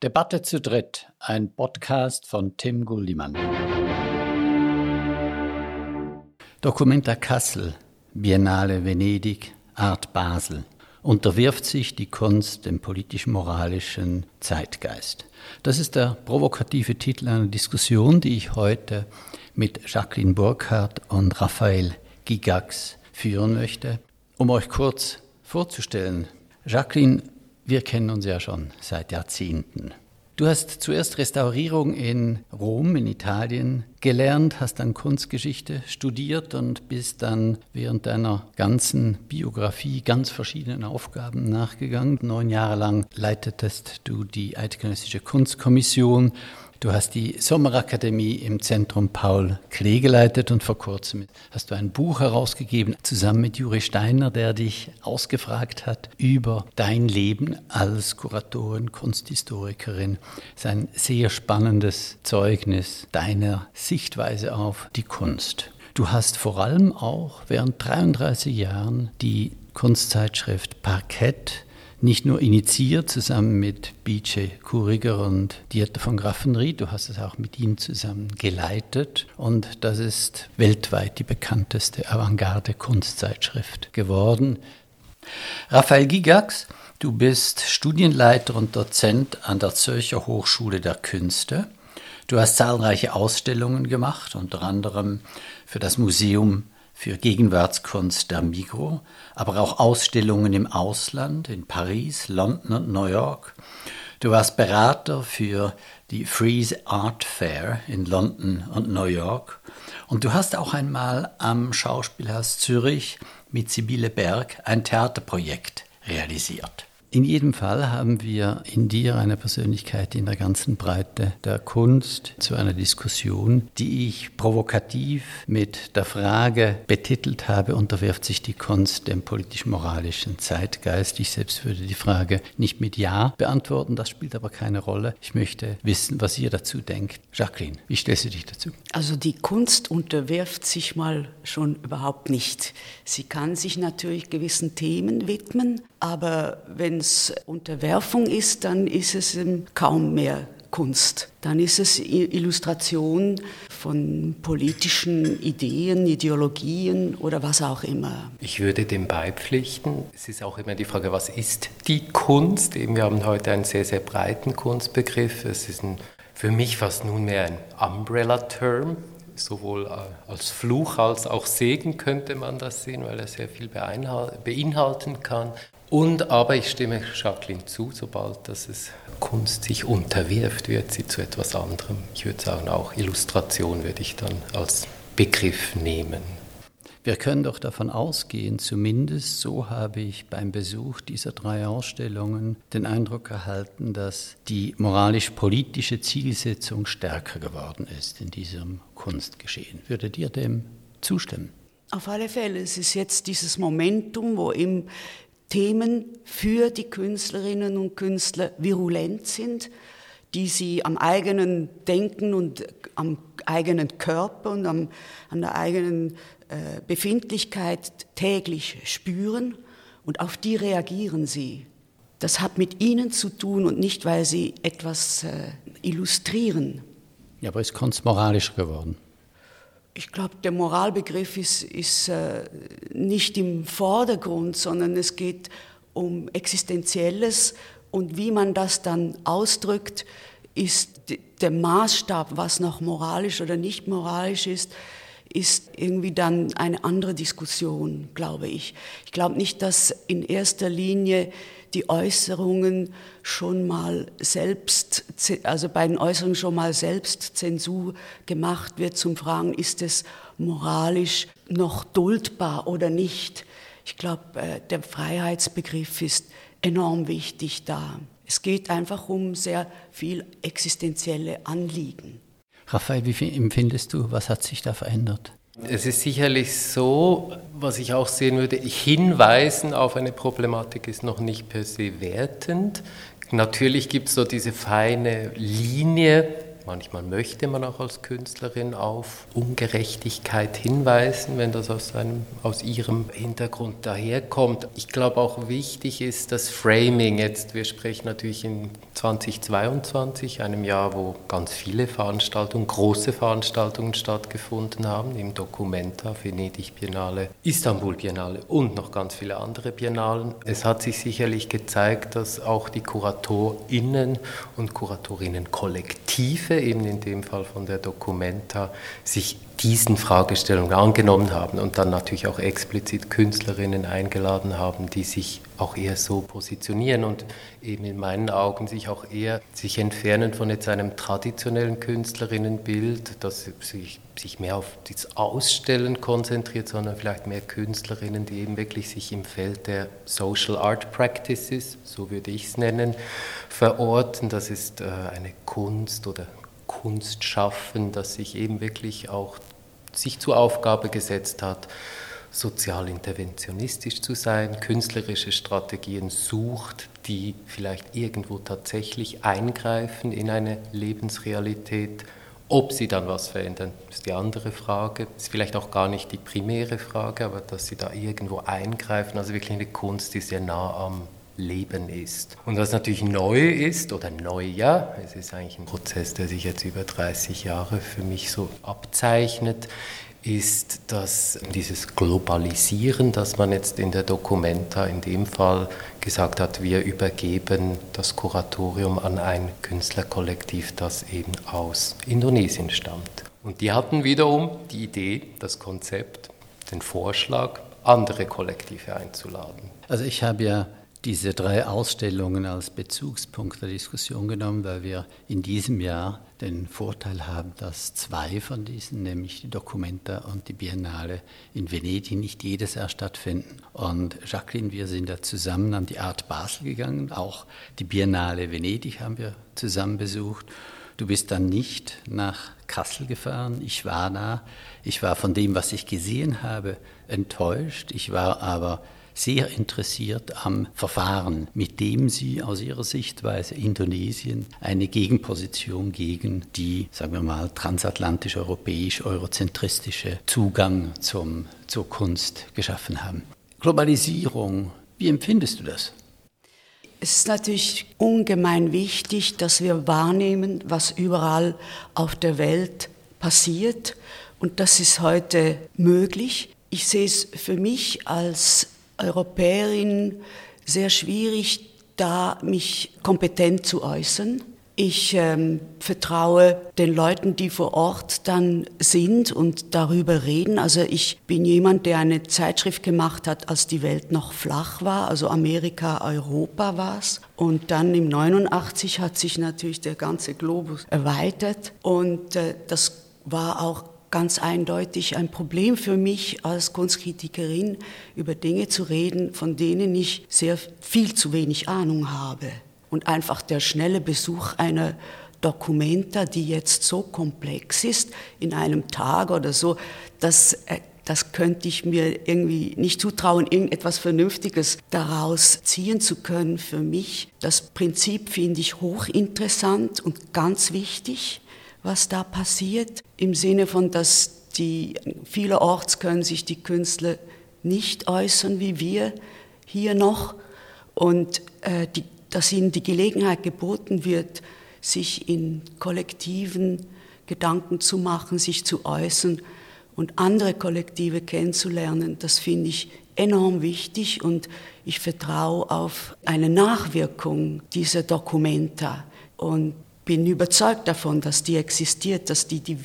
Debatte zu dritt, ein Podcast von Tim Guldimann. Documenta Kassel, Biennale Venedig, Art Basel. Unterwirft sich die Kunst dem politisch-moralischen Zeitgeist. Das ist der provokative Titel einer Diskussion, die ich heute mit Jacqueline Burkhardt und Raphael Gigax führen möchte. Um euch kurz vorzustellen, Jacqueline, wir kennen uns ja schon seit Jahrzehnten. Du hast zuerst Restaurierung in Rom, in Italien, gelernt, hast dann Kunstgeschichte studiert und bist dann während deiner ganzen Biografie ganz verschiedenen Aufgaben nachgegangen. Neun Jahre lang leitetest du die Eidgenössische Kunstkommission Du hast die Sommerakademie im Zentrum Paul Klee geleitet und vor kurzem hast du ein Buch herausgegeben, zusammen mit Juri Steiner, der dich ausgefragt hat über dein Leben als Kuratorin, Kunsthistorikerin. Es ist ein sehr spannendes Zeugnis deiner Sichtweise auf die Kunst. Du hast vor allem auch während 33 Jahren die Kunstzeitschrift Parkett nicht nur initiiert zusammen mit BJ Kuriger und Dieter von Graffenried, du hast es auch mit ihm zusammen geleitet und das ist weltweit die bekannteste Avantgarde-Kunstzeitschrift geworden. Raphael Gigax, du bist Studienleiter und Dozent an der Zürcher Hochschule der Künste. Du hast zahlreiche Ausstellungen gemacht, unter anderem für das Museum für Gegenwartskunst der Migro, aber auch Ausstellungen im Ausland, in Paris, London und New York. Du warst Berater für die Freeze Art Fair in London und New York. Und du hast auch einmal am Schauspielhaus Zürich mit Sibylle Berg ein Theaterprojekt realisiert. In jedem Fall haben wir in dir eine Persönlichkeit in der ganzen Breite der Kunst zu einer Diskussion, die ich provokativ mit der Frage betitelt habe, unterwirft sich die Kunst dem politisch-moralischen Zeitgeist. Ich selbst würde die Frage nicht mit Ja beantworten, das spielt aber keine Rolle. Ich möchte wissen, was ihr dazu denkt. Jacqueline, wie stellst du dich dazu? Also die Kunst unterwirft sich mal schon überhaupt nicht. Sie kann sich natürlich gewissen Themen widmen, aber wenn es Unterwerfung ist, dann ist es kaum mehr Kunst. Dann ist es Illustration von politischen Ideen, Ideologien oder was auch immer. Ich würde dem beipflichten. Es ist auch immer die Frage, was ist die Kunst? Eben, wir haben heute einen sehr, sehr breiten Kunstbegriff. Es ist ein, für mich fast nunmehr ein Umbrella-Term sowohl äh, als Fluch als auch Segen könnte man das sehen, weil er sehr viel beinhalten kann. Und aber ich stimme Jacqueline zu, sobald dass es Kunst sich unterwirft, wird sie zu etwas anderem. Ich würde sagen, auch Illustration würde ich dann als Begriff nehmen. Wir können doch davon ausgehen, zumindest so habe ich beim Besuch dieser drei Ausstellungen den Eindruck erhalten, dass die moralisch-politische Zielsetzung stärker geworden ist in diesem Kunstgeschehen. Würdet ihr dem zustimmen? Auf alle Fälle. Es ist jetzt dieses Momentum, wo eben Themen für die Künstlerinnen und Künstler virulent sind, die sie am eigenen Denken und am eigenen Körper und am, an der eigenen Befindlichkeit täglich spüren und auf die reagieren sie. Das hat mit ihnen zu tun und nicht, weil sie etwas äh, illustrieren. Ja, aber ist Kunst moralisch geworden? Ich glaube, der Moralbegriff ist, ist äh, nicht im Vordergrund, sondern es geht um Existenzielles und wie man das dann ausdrückt, ist der Maßstab, was noch moralisch oder nicht moralisch ist, ist irgendwie dann eine andere Diskussion, glaube ich. Ich glaube nicht, dass in erster Linie die Äußerungen schon mal selbst, also bei den Äußerungen schon mal selbst Zensur gemacht wird zum Fragen, ist es moralisch noch duldbar oder nicht. Ich glaube, äh, der Freiheitsbegriff ist enorm wichtig da. Es geht einfach um sehr viel existenzielle Anliegen. Raphael, wie empfindest du, was hat sich da verändert? Es ist sicherlich so, was ich auch sehen würde, hinweisen auf eine Problematik ist noch nicht per se wertend. Natürlich gibt es so diese feine Linie, manchmal möchte man auch als Künstlerin auf Ungerechtigkeit hinweisen, wenn das aus, einem, aus ihrem Hintergrund daherkommt. Ich glaube auch wichtig ist das Framing jetzt, wir sprechen natürlich in 2022, einem Jahr, wo ganz viele Veranstaltungen, große Veranstaltungen stattgefunden haben, im Documenta, Venedig Biennale, Istanbul Biennale und noch ganz viele andere Biennalen. Es hat sich sicherlich gezeigt, dass auch die KuratorInnen und Kuratorinnen-Kollektive, eben in dem Fall von der Documenta, sich diesen Fragestellungen angenommen haben und dann natürlich auch explizit Künstlerinnen eingeladen haben, die sich auch eher so positionieren und eben in meinen Augen sich auch eher sich entfernen von jetzt einem traditionellen Künstlerinnenbild, das sich, sich mehr auf das Ausstellen konzentriert, sondern vielleicht mehr Künstlerinnen, die eben wirklich sich im Feld der Social Art Practices, so würde ich es nennen, verorten. Das ist äh, eine Kunst oder Kunst schaffen, das sich eben wirklich auch sich zur Aufgabe gesetzt hat, sozial interventionistisch zu sein, künstlerische Strategien sucht, die vielleicht irgendwo tatsächlich eingreifen in eine Lebensrealität. Ob sie dann was verändern, ist die andere Frage. Ist vielleicht auch gar nicht die primäre Frage, aber dass sie da irgendwo eingreifen. Also wirklich eine Kunst, die sehr nah am Leben ist. Und was natürlich neu ist, oder neu ja, es ist eigentlich ein Prozess, der sich jetzt über 30 Jahre für mich so abzeichnet, ist, dass dieses Globalisieren, das man jetzt in der Documenta in dem Fall gesagt hat, wir übergeben das Kuratorium an ein Künstlerkollektiv, das eben aus Indonesien stammt. Und die hatten wiederum die Idee, das Konzept, den Vorschlag, andere Kollektive einzuladen. Also ich habe ja diese drei Ausstellungen als Bezugspunkt der Diskussion genommen, weil wir in diesem Jahr den Vorteil haben, dass zwei von diesen, nämlich die Documenta und die Biennale in Venedig, nicht jedes Jahr stattfinden. Und Jacqueline, wir sind da zusammen an die Art Basel gegangen, auch die Biennale Venedig haben wir zusammen besucht. Du bist dann nicht nach Kassel gefahren, ich war da, ich war von dem, was ich gesehen habe, enttäuscht, ich war aber sehr interessiert am Verfahren, mit dem sie aus ihrer Sichtweise Indonesien eine Gegenposition gegen die, sagen wir mal, transatlantisch-europäisch-eurozentristische Zugang zum, zur Kunst geschaffen haben. Globalisierung, wie empfindest du das? Es ist natürlich ungemein wichtig, dass wir wahrnehmen, was überall auf der Welt passiert. Und das ist heute möglich. Ich sehe es für mich als Europäerin sehr schwierig, da mich kompetent zu äußern. Ich ähm, vertraue den Leuten, die vor Ort dann sind und darüber reden. Also ich bin jemand, der eine Zeitschrift gemacht hat, als die Welt noch flach war, also Amerika, Europa war es. Und dann im 89 hat sich natürlich der ganze Globus erweitert und äh, das war auch ganz eindeutig ein Problem für mich als Kunstkritikerin, über Dinge zu reden, von denen ich sehr viel zu wenig Ahnung habe. Und einfach der schnelle Besuch einer Dokumenta, die jetzt so komplex ist, in einem Tag oder so, das, äh, das könnte ich mir irgendwie nicht zutrauen, irgendetwas Vernünftiges daraus ziehen zu können für mich. Das Prinzip finde ich hochinteressant und ganz wichtig was da passiert, im Sinne von, dass die, vielerorts können sich die Künstler nicht äußern wie wir hier noch und äh, die, dass ihnen die Gelegenheit geboten wird, sich in kollektiven Gedanken zu machen, sich zu äußern und andere Kollektive kennenzulernen, das finde ich enorm wichtig und ich vertraue auf eine Nachwirkung dieser Dokumenta. Und bin überzeugt davon, dass die existiert, dass die, die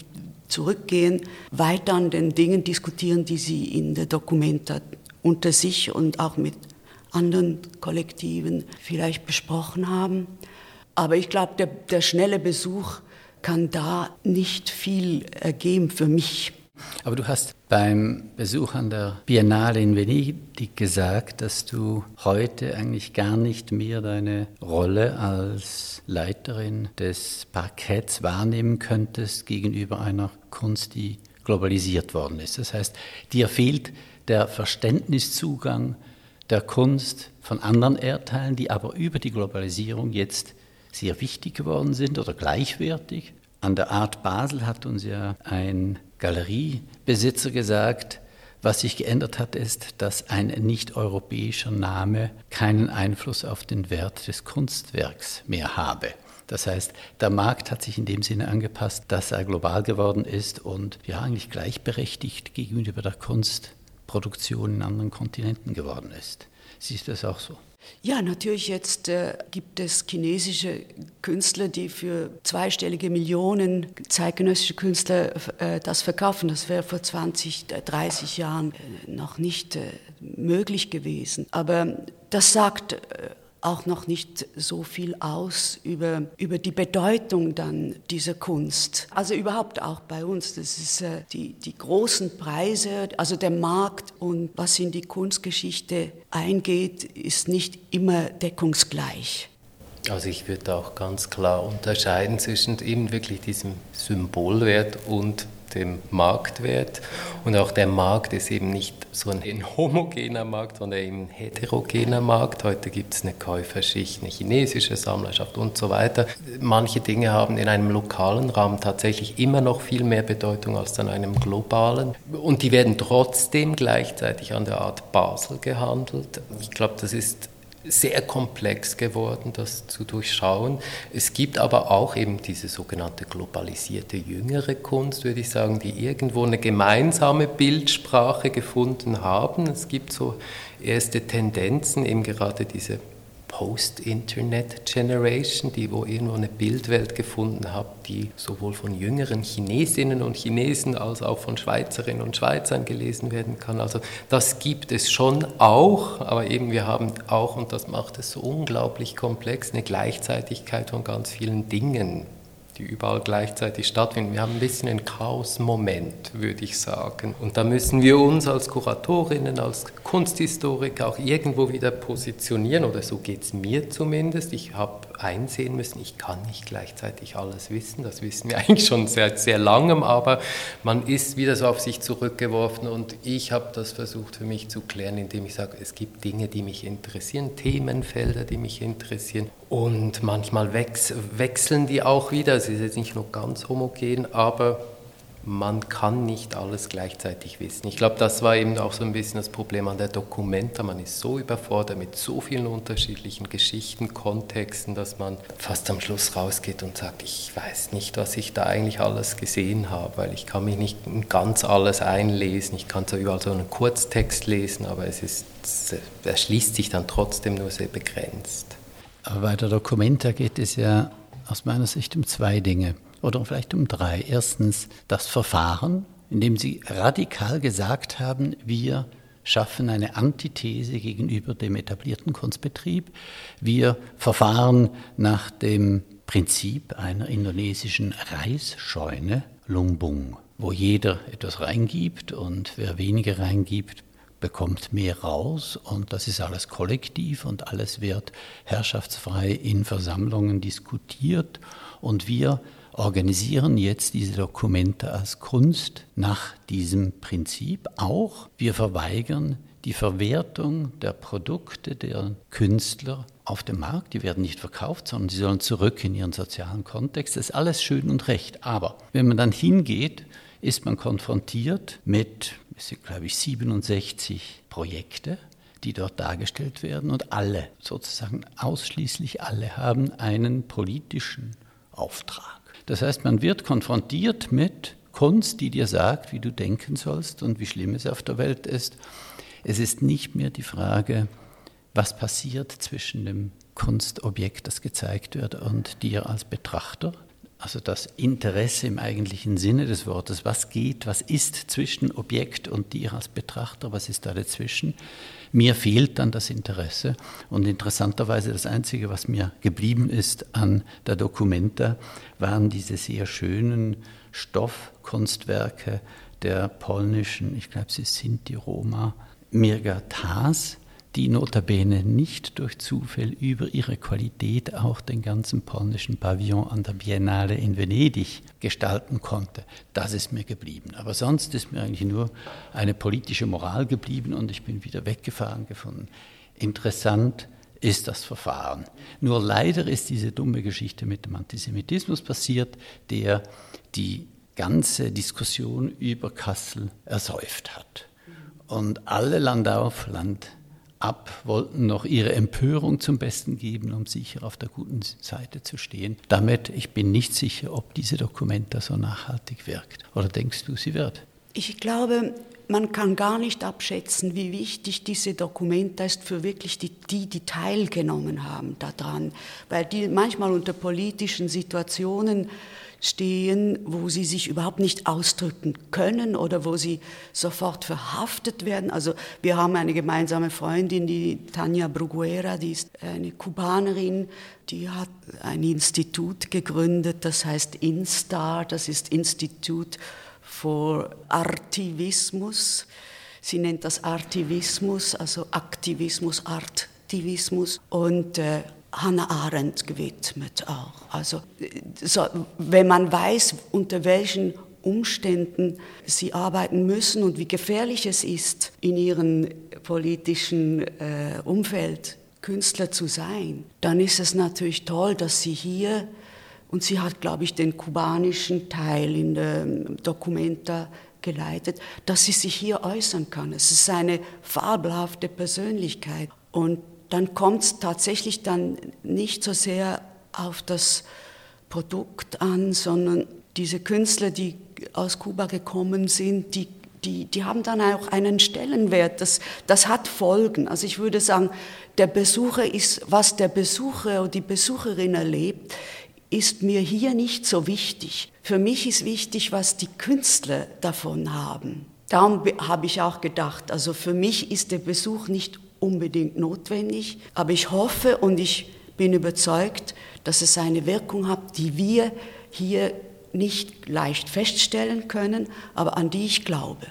zurückgehen, weiter an den Dingen diskutieren, die sie in der Dokumenta unter sich und auch mit anderen Kollektiven vielleicht besprochen haben. Aber ich glaube, der, der schnelle Besuch kann da nicht viel ergeben für mich. Aber du hast beim Besuch an der Biennale in Venedig gesagt, dass du heute eigentlich gar nicht mehr deine Rolle als Leiterin des Parketts wahrnehmen könntest gegenüber einer Kunst, die globalisiert worden ist. Das heißt, dir fehlt der Verständniszugang der Kunst von anderen Erdteilen, die aber über die Globalisierung jetzt sehr wichtig geworden sind oder gleichwertig. An der Art Basel hat uns ja ein Galeriebesitzer gesagt, Was sich geändert hat, ist, dass ein nicht-europäischer Name keinen Einfluss auf den Wert des Kunstwerks mehr habe. Das heißt, der Markt hat sich in dem Sinne angepasst, dass er global geworden ist und ja eigentlich gleichberechtigt gegenüber der Kunstproduktion in anderen Kontinenten geworden ist. Siehst du das auch so? Ja, natürlich jetzt äh, gibt es chinesische Künstler, die für zweistellige Millionen zeitgenössische Künstler äh, das verkaufen. Das wäre vor 20, 30 Jahren äh, noch nicht äh, möglich gewesen. Aber das sagt äh, auch noch nicht so viel aus über, über die Bedeutung dann dieser Kunst. Also überhaupt auch bei uns, das ist äh, die, die großen Preise, also der Markt und was in die Kunstgeschichte eingeht, ist nicht immer deckungsgleich. Also ich würde auch ganz klar unterscheiden zwischen eben wirklich diesem Symbolwert und dem Marktwert. Und auch der Markt ist eben nicht so ein homogener Markt, sondern eben ein heterogener Markt. Heute gibt es eine Käuferschicht, eine chinesische Sammlerschaft und so weiter. Manche Dinge haben in einem lokalen Raum tatsächlich immer noch viel mehr Bedeutung als in einem globalen. Und die werden trotzdem gleichzeitig an der Art Basel gehandelt. Ich glaube, das ist sehr komplex geworden, das zu durchschauen. Es gibt aber auch eben diese sogenannte globalisierte jüngere Kunst, würde ich sagen, die irgendwo eine gemeinsame Bildsprache gefunden haben. Es gibt so erste Tendenzen, eben gerade diese Post-Internet-Generation, die wo irgendwo eine Bildwelt gefunden hat, die sowohl von jüngeren Chinesinnen und Chinesen als auch von Schweizerinnen und Schweizern gelesen werden kann. Also das gibt es schon auch, aber eben wir haben auch, und das macht es so unglaublich komplex, eine Gleichzeitigkeit von ganz vielen Dingen die überall gleichzeitig stattfinden. Wir haben ein bisschen einen Chaos-Moment, würde ich sagen. Und da müssen wir uns als Kuratorinnen, als Kunsthistoriker auch irgendwo wieder positionieren, oder so geht es mir zumindest. Ich habe einsehen müssen, ich kann nicht gleichzeitig alles wissen. Das wissen wir eigentlich schon seit sehr langem, aber man ist wieder so auf sich zurückgeworfen und ich habe das versucht für mich zu klären, indem ich sage, es gibt Dinge, die mich interessieren, Themenfelder, die mich interessieren und manchmal wechseln die auch wieder. Es ist jetzt nicht nur ganz homogen, aber man kann nicht alles gleichzeitig wissen. Ich glaube, das war eben auch so ein bisschen das Problem an der Documenta. Man ist so überfordert mit so vielen unterschiedlichen Geschichten, Kontexten, dass man fast am Schluss rausgeht und sagt, ich weiß nicht, was ich da eigentlich alles gesehen habe, weil ich kann mich nicht ganz alles einlesen. Ich kann zwar überall so einen Kurztext lesen, aber es ist, es erschließt sich dann trotzdem nur sehr begrenzt. Aber bei der Documenta geht es ja aus meiner Sicht um zwei Dinge oder vielleicht um drei. Erstens das Verfahren, in dem Sie radikal gesagt haben, wir schaffen eine Antithese gegenüber dem etablierten Kunstbetrieb. Wir verfahren nach dem Prinzip einer indonesischen Reisscheune, Lumbung, wo jeder etwas reingibt und wer weniger reingibt, bekommt mehr raus und das ist alles kollektiv und alles wird herrschaftsfrei in Versammlungen diskutiert und wir organisieren jetzt diese Dokumente als Kunst nach diesem Prinzip auch. Wir verweigern die Verwertung der Produkte der Künstler auf dem Markt. Die werden nicht verkauft, sondern sie sollen zurück in ihren sozialen Kontext. Das ist alles schön und recht. Aber wenn man dann hingeht, ist man konfrontiert mit es sind, glaube ich, 67 Projekte, die dort dargestellt werden und alle, sozusagen ausschließlich alle, haben einen politischen Auftrag. Das heißt, man wird konfrontiert mit Kunst, die dir sagt, wie du denken sollst und wie schlimm es auf der Welt ist. Es ist nicht mehr die Frage, was passiert zwischen dem Kunstobjekt, das gezeigt wird, und dir als Betrachter, also das Interesse im eigentlichen Sinne des Wortes, was geht, was ist zwischen Objekt und dir als Betrachter, was ist da dazwischen. Mir fehlt dann das Interesse. Und interessanterweise das Einzige, was mir geblieben ist an der Documenta, waren diese sehr schönen Stoffkunstwerke der polnischen, ich glaube sie sind die Roma, Mirga Thas, die notabene nicht durch Zufall über ihre Qualität auch den ganzen polnischen Pavillon an der Biennale in Venedig gestalten konnte. Das ist mir geblieben. Aber sonst ist mir eigentlich nur eine politische Moral geblieben und ich bin wieder weggefahren gefunden. Interessant ist das Verfahren. Nur leider ist diese dumme Geschichte mit dem Antisemitismus passiert, der die ganze Diskussion über Kassel ersäuft hat. und alle Land auf, Land ab wollten noch ihre Empörung zum Besten geben, um sicher auf der guten Seite zu stehen. Damit, ich bin nicht sicher, ob diese Dokumenta so nachhaltig wirkt. Oder denkst du, sie wird? Ich glaube, man kann gar nicht abschätzen, wie wichtig diese Dokumenta ist für wirklich die, die, die teilgenommen haben daran, weil die manchmal unter politischen Situationen stehen, wo sie sich überhaupt nicht ausdrücken können oder wo sie sofort verhaftet werden. Also wir haben eine gemeinsame Freundin, die Tanja Bruguera, die ist eine Kubanerin, die hat ein Institut gegründet, das heißt INSTAR, das ist Institut for Artivismus. Sie nennt das Artivismus, also Aktivismus, Artivismus. Und äh, Hannah Arendt gewidmet auch. Also so, wenn man weiß, unter welchen Umständen sie arbeiten müssen und wie gefährlich es ist, in ihrem politischen äh, Umfeld Künstler zu sein, dann ist es natürlich toll, dass sie hier, und sie hat, glaube ich, den kubanischen Teil in der Documenta geleitet, dass sie sich hier äußern kann. Es ist eine fabelhafte Persönlichkeit. Und dann kommt es tatsächlich dann nicht so sehr auf das Produkt an, sondern diese Künstler, die aus Kuba gekommen sind, die, die, die haben dann auch einen Stellenwert. Das, das hat Folgen. Also ich würde sagen, der Besucher ist, was der Besucher oder die Besucherin erlebt, ist mir hier nicht so wichtig. Für mich ist wichtig, was die Künstler davon haben. Darum habe ich auch gedacht, also für mich ist der Besuch nicht unbedingt notwendig, aber ich hoffe und ich bin überzeugt, dass es eine Wirkung hat, die wir hier nicht leicht feststellen können, aber an die ich glaube.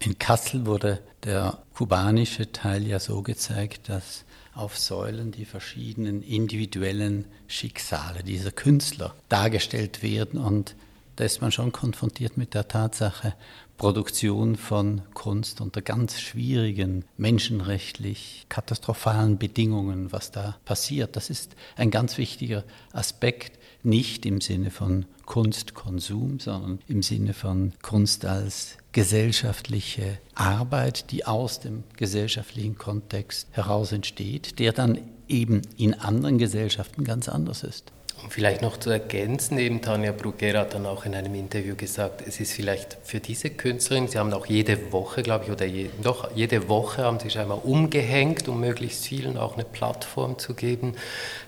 In Kassel wurde der kubanische Teil ja so gezeigt, dass auf Säulen die verschiedenen individuellen Schicksale dieser Künstler dargestellt werden und da ist man schon konfrontiert mit der Tatsache, Produktion von Kunst unter ganz schwierigen, menschenrechtlich katastrophalen Bedingungen, was da passiert. Das ist ein ganz wichtiger Aspekt, nicht im Sinne von Kunstkonsum, sondern im Sinne von Kunst als gesellschaftliche Arbeit, die aus dem gesellschaftlichen Kontext heraus entsteht, der dann eben in anderen Gesellschaften ganz anders ist. Vielleicht noch zu ergänzen, eben Tanja Bruguera hat dann auch in einem Interview gesagt, es ist vielleicht für diese Künstlerin, sie haben auch jede Woche, glaube ich, oder je, doch jede Woche haben sie scheinbar umgehängt, um möglichst vielen auch eine Plattform zu geben,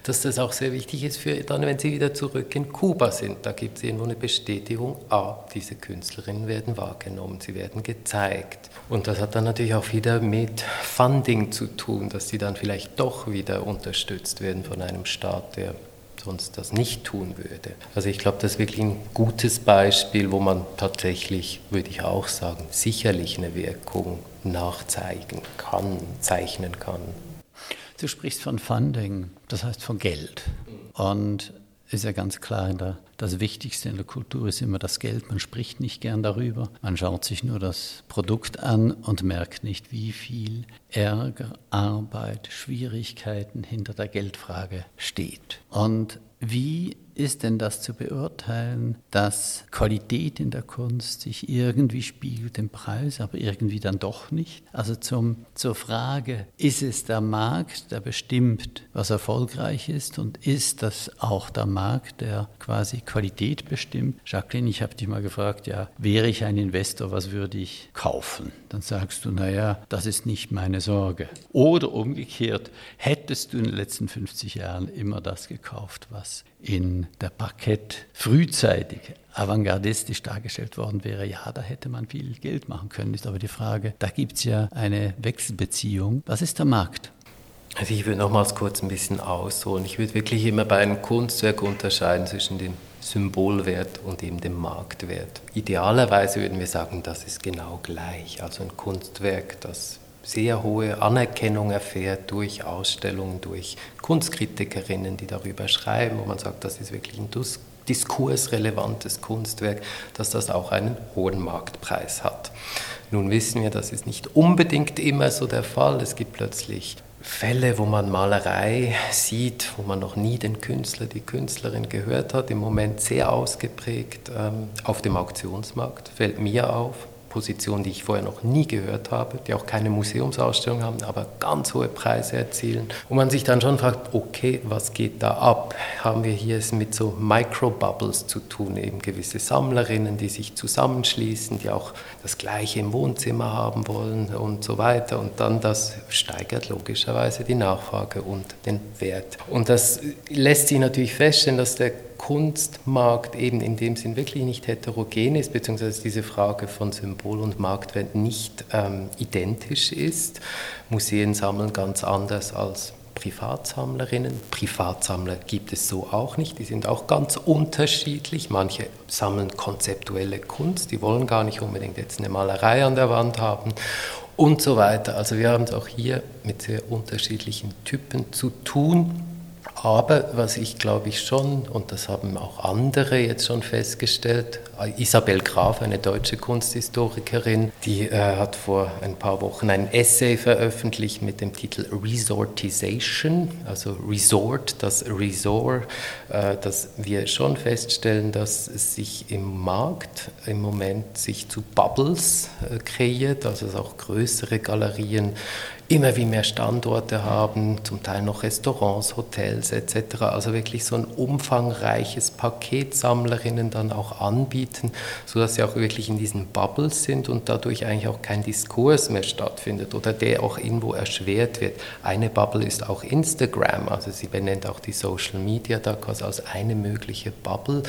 dass das auch sehr wichtig ist für dann, wenn sie wieder zurück in Kuba sind. Da gibt es irgendwo eine Bestätigung, ah, diese Künstlerinnen werden wahrgenommen, sie werden gezeigt. Und das hat dann natürlich auch wieder mit Funding zu tun, dass sie dann vielleicht doch wieder unterstützt werden von einem Staat, der sonst das nicht tun würde. Also ich glaube, das ist wirklich ein gutes Beispiel, wo man tatsächlich, würde ich auch sagen, sicherlich eine Wirkung nachzeigen kann, zeichnen kann. Du sprichst von Funding, das heißt von Geld. Und ist ja ganz klar, der, das Wichtigste in der Kultur ist immer das Geld. Man spricht nicht gern darüber. Man schaut sich nur das Produkt an und merkt nicht, wie viel Ärger, Arbeit, Schwierigkeiten hinter der Geldfrage steht. Und wie ist denn das zu beurteilen, dass Qualität in der Kunst sich irgendwie spiegelt im Preis, aber irgendwie dann doch nicht? Also zum, zur Frage, ist es der Markt, der bestimmt, was erfolgreich ist und ist das auch der Markt, der quasi Qualität bestimmt? Jacqueline, ich habe dich mal gefragt, ja, wäre ich ein Investor, was würde ich kaufen? Dann sagst du, naja, das ist nicht meine Sorge. Oder umgekehrt, hättest du in den letzten 50 Jahren immer das gekauft, was in der Parkett frühzeitig avantgardistisch dargestellt worden wäre, ja, da hätte man viel Geld machen können. Ist aber die Frage, da gibt es ja eine Wechselbeziehung. Was ist der Markt? Also ich würde nochmals kurz ein bisschen ausholen. Ich würde wirklich immer bei einem Kunstwerk unterscheiden zwischen dem Symbolwert und eben dem Marktwert. Idealerweise würden wir sagen, das ist genau gleich. Also ein Kunstwerk, das sehr hohe Anerkennung erfährt durch Ausstellungen, durch Kunstkritikerinnen, die darüber schreiben, wo man sagt, das ist wirklich ein diskursrelevantes Kunstwerk, dass das auch einen hohen Marktpreis hat. Nun wissen wir, das ist nicht unbedingt immer so der Fall. Es gibt plötzlich Fälle, wo man Malerei sieht, wo man noch nie den Künstler, die Künstlerin gehört hat, im Moment sehr ausgeprägt ähm, auf dem Auktionsmarkt, fällt mir auf Positionen, die ich vorher noch nie gehört habe, die auch keine Museumsausstellung haben, aber ganz hohe Preise erzielen. Und man sich dann schon fragt, okay, was geht da ab? Haben wir hier es mit so Microbubbles zu tun, eben gewisse Sammlerinnen, die sich zusammenschließen, die auch das Gleiche im Wohnzimmer haben wollen und so weiter. Und dann das steigert logischerweise die Nachfrage und den Wert. Und das lässt sich natürlich feststellen, dass der Kunstmarkt eben in dem Sinn wirklich nicht heterogen ist, beziehungsweise diese Frage von Symbol und Marktwert nicht ähm, identisch ist. Museen sammeln ganz anders als Privatsammlerinnen. Privatsammler gibt es so auch nicht, die sind auch ganz unterschiedlich. Manche sammeln konzeptuelle Kunst, die wollen gar nicht unbedingt jetzt eine Malerei an der Wand haben und so weiter. Also wir haben es auch hier mit sehr unterschiedlichen Typen zu tun. Aber was ich glaube ich schon, und das haben auch andere jetzt schon festgestellt, Isabel Graf, eine deutsche Kunsthistorikerin, die äh, hat vor ein paar Wochen ein Essay veröffentlicht mit dem Titel Resortization, also Resort, das Resort, äh, dass wir schon feststellen, dass es sich im Markt im Moment sich zu Bubbles äh, kreiert, also dass auch größere Galerien immer wie mehr Standorte haben, zum Teil noch Restaurants, Hotels etc. Also wirklich so ein umfangreiches Paket Sammlerinnen dann auch anbieten, sodass sie auch wirklich in diesen Bubbles sind und dadurch eigentlich auch kein Diskurs mehr stattfindet oder der auch irgendwo erschwert wird. Eine Bubble ist auch Instagram, also sie benennt auch die Social Media da quasi als eine mögliche Bubble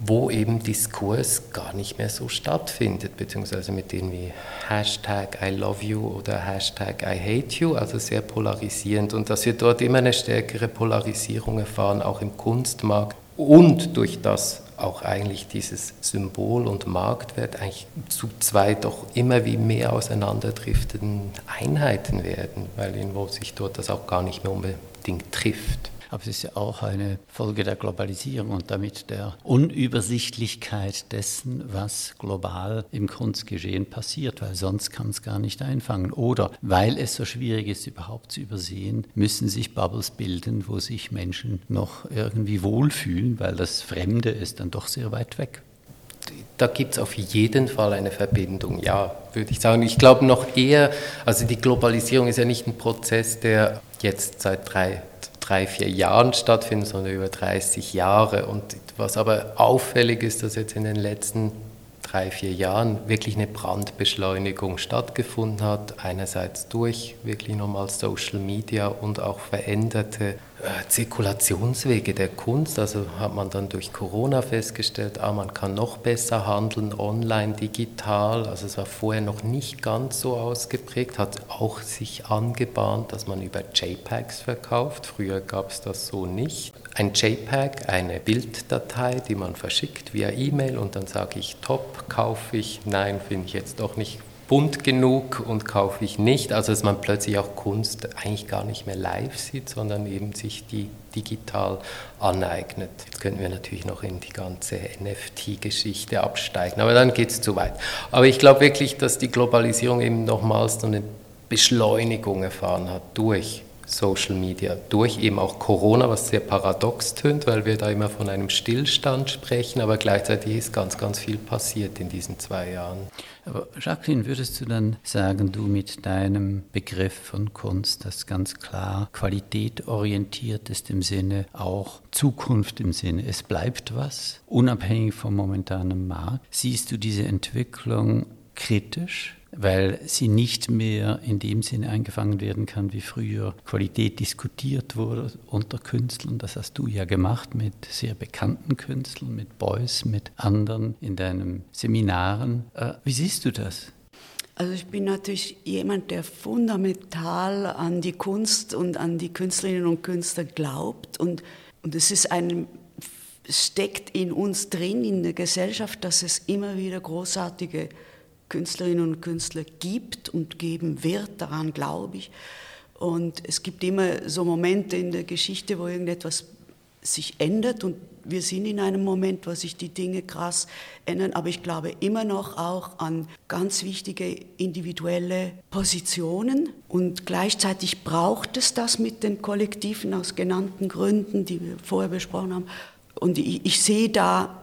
wo eben Diskurs gar nicht mehr so stattfindet, beziehungsweise mit denen wie Hashtag I love you oder Hashtag I hate you, also sehr polarisierend. Und dass wir dort immer eine stärkere Polarisierung erfahren, auch im Kunstmarkt und durch das auch eigentlich dieses Symbol und Marktwert eigentlich zu zwei doch immer wie mehr auseinanderdriftenden Einheiten werden, weil irgendwo sich dort das auch gar nicht mehr unbedingt trifft aber es ist ja auch eine Folge der Globalisierung und damit der Unübersichtlichkeit dessen, was global im Kunstgeschehen passiert, weil sonst kann es gar nicht einfangen. Oder weil es so schwierig ist, überhaupt zu übersehen, müssen sich Bubbles bilden, wo sich Menschen noch irgendwie wohlfühlen, weil das Fremde ist dann doch sehr weit weg da gibt es auf jeden Fall eine Verbindung, ja, würde ich sagen. Ich glaube noch eher, also die Globalisierung ist ja nicht ein Prozess, der jetzt seit drei drei, vier Jahren stattfinden, sondern über 30 Jahre. Und was aber auffällig ist, dass jetzt in den letzten drei, vier Jahren wirklich eine Brandbeschleunigung stattgefunden hat. Einerseits durch wirklich nochmal Social Media und auch veränderte Zirkulationswege der Kunst. Also hat man dann durch Corona festgestellt, ah, man kann noch besser handeln, online, digital. Also es war vorher noch nicht ganz so ausgeprägt, hat auch sich angebahnt, dass man über JPEGs verkauft. Früher gab es das so nicht. Ein JPEG, eine Bilddatei, die man verschickt via E-Mail und dann sage ich, top, kaufe ich, nein, finde ich jetzt doch nicht bunt genug und kaufe ich nicht. Also dass man plötzlich auch Kunst eigentlich gar nicht mehr live sieht, sondern eben sich die digital aneignet. Jetzt könnten wir natürlich noch in die ganze NFT-Geschichte absteigen, aber dann geht es zu weit. Aber ich glaube wirklich, dass die Globalisierung eben nochmals so eine Beschleunigung erfahren hat durch Social Media, durch eben auch Corona, was sehr paradox tönt, weil wir da immer von einem Stillstand sprechen, aber gleichzeitig ist ganz, ganz viel passiert in diesen zwei Jahren. Aber Jacqueline, würdest du dann sagen, du mit deinem Begriff von Kunst, das ganz klar Qualität orientiert ist im Sinne auch Zukunft im Sinne, es bleibt was, unabhängig vom momentanen Markt, siehst du diese Entwicklung kritisch? Weil sie nicht mehr in dem Sinne eingefangen werden kann, wie früher Qualität diskutiert wurde unter Künstlern. Das hast du ja gemacht mit sehr bekannten Künstlern, mit Beuys, mit anderen in deinen Seminaren. Äh, wie siehst du das? Also ich bin natürlich jemand, der fundamental an die Kunst und an die Künstlerinnen und Künstler glaubt und, und es ist ein steckt in uns drin, in der Gesellschaft, dass es immer wieder großartige Künstlerinnen und Künstler gibt und geben wird, daran glaube ich. Und es gibt immer so Momente in der Geschichte, wo irgendetwas sich ändert und wir sind in einem Moment, wo sich die Dinge krass ändern, aber ich glaube immer noch auch an ganz wichtige individuelle Positionen und gleichzeitig braucht es das mit den Kollektiven aus genannten Gründen, die wir vorher besprochen haben. Und ich, ich sehe da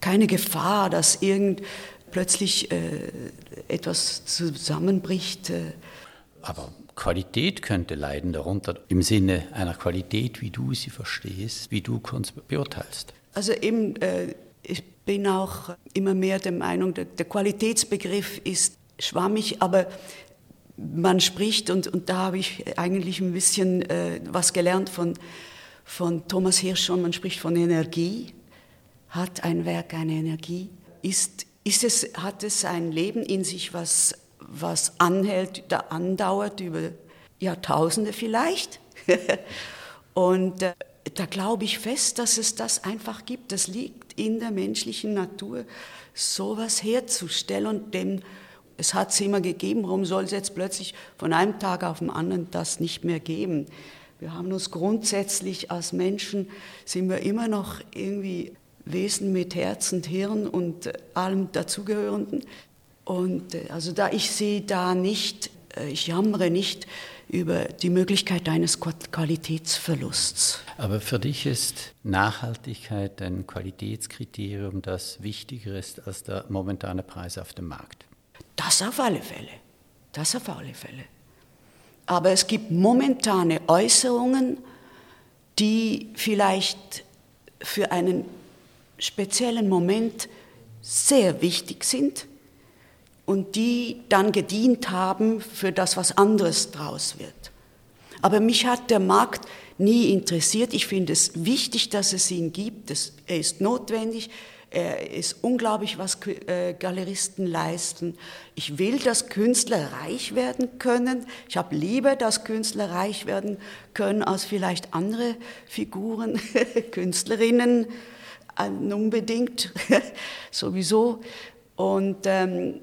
keine Gefahr, dass irgend plötzlich äh, etwas zusammenbricht. Äh. Aber Qualität könnte leiden darunter, im Sinne einer Qualität, wie du sie verstehst, wie du Kunst beurteilst. Also eben, äh, ich bin auch immer mehr der Meinung, der, der Qualitätsbegriff ist schwammig, aber man spricht, und, und da habe ich eigentlich ein bisschen äh, was gelernt von, von Thomas Hirschhorn, man spricht von Energie. Hat ein Werk eine Energie? Ist, ist es, hat es ein Leben in sich, was, was anhält, da andauert über Jahrtausende vielleicht? und äh, da glaube ich fest, dass es das einfach gibt. Das liegt in der menschlichen Natur, sowas herzustellen und dem es hat es immer gegeben, warum soll es jetzt plötzlich von einem Tag auf den anderen das nicht mehr geben? Wir haben uns grundsätzlich als Menschen, sind wir immer noch irgendwie Wesen mit Herz und Hirn und allem dazugehörenden. Und äh, also da ich sehe da nicht, äh, ich jammere nicht über die Möglichkeit eines Qualitätsverlusts. Aber für dich ist Nachhaltigkeit ein Qualitätskriterium, das wichtiger ist als der momentane Preis auf dem Markt. Das auf alle Fälle. Das auf alle Fälle. Aber es gibt momentane Äußerungen, die vielleicht für einen speziellen Moment sehr wichtig sind und die dann gedient haben für das, was anderes draus wird. Aber mich hat der Markt nie interessiert. Ich finde es wichtig, dass es ihn gibt. er ist notwendig. Er ist unglaublich, was äh, Galeristen leisten. Ich will, dass Künstler reich werden können. Ich habe lieber, dass Künstler reich werden können als vielleicht andere Figuren, Künstlerinnen, unbedingt sowieso. Und ähm,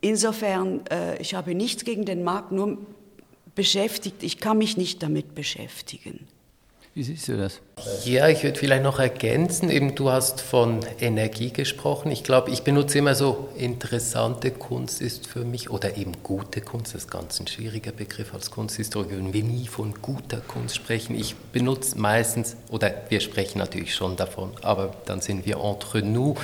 insofern, äh, ich habe nichts gegen den Markt, nur beschäftigt. Ich kann mich nicht damit beschäftigen. Wie siehst du das? Ja, ich würde vielleicht noch ergänzen, eben du hast von Energie gesprochen. Ich glaube, ich benutze immer so, interessante Kunst ist für mich, oder eben gute Kunst, das ist ganz ein schwieriger Begriff als Kunsthistoriker, wenn wir nie von guter Kunst sprechen. Ich benutze meistens, oder wir sprechen natürlich schon davon, aber dann sind wir entre nous.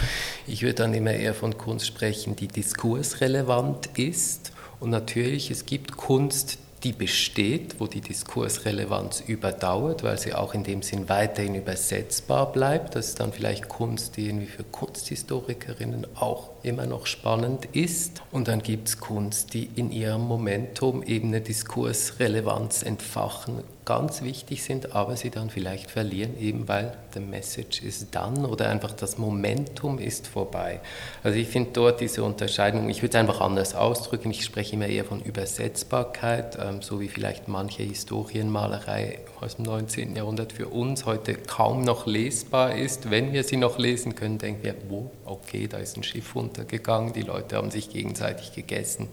Ich würde dann immer eher von Kunst sprechen, die diskursrelevant ist. Und natürlich, es gibt Kunst, die besteht, wo die Diskursrelevanz überdauert, weil sie auch in dem Sinn weiterhin übersetzbar bleibt. Das ist dann vielleicht Kunst, die irgendwie für Kunsthistorikerinnen auch immer noch spannend ist. Und dann gibt es Kunst, die in ihrem Momentum eben eine Diskursrelevanz entfachen ganz wichtig sind, aber sie dann vielleicht verlieren, eben weil the message ist done oder einfach das Momentum ist vorbei. Also ich finde dort diese Unterscheidung, ich würde es einfach anders ausdrücken, ich spreche immer eher von Übersetzbarkeit, ähm, so wie vielleicht manche Historienmalerei aus dem 19. Jahrhundert für uns heute kaum noch lesbar ist. Wenn wir sie noch lesen können, denken wir, wo, okay, da ist ein Schiff untergegangen, die Leute haben sich gegenseitig gegessen.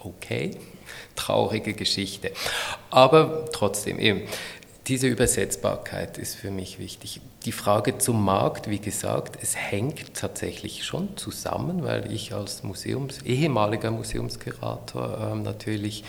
Okay, traurige Geschichte. Aber trotzdem eben, diese Übersetzbarkeit ist für mich wichtig. Die Frage zum Markt, wie gesagt, es hängt tatsächlich schon zusammen, weil ich als Museums, ehemaliger Museumskurator äh, natürlich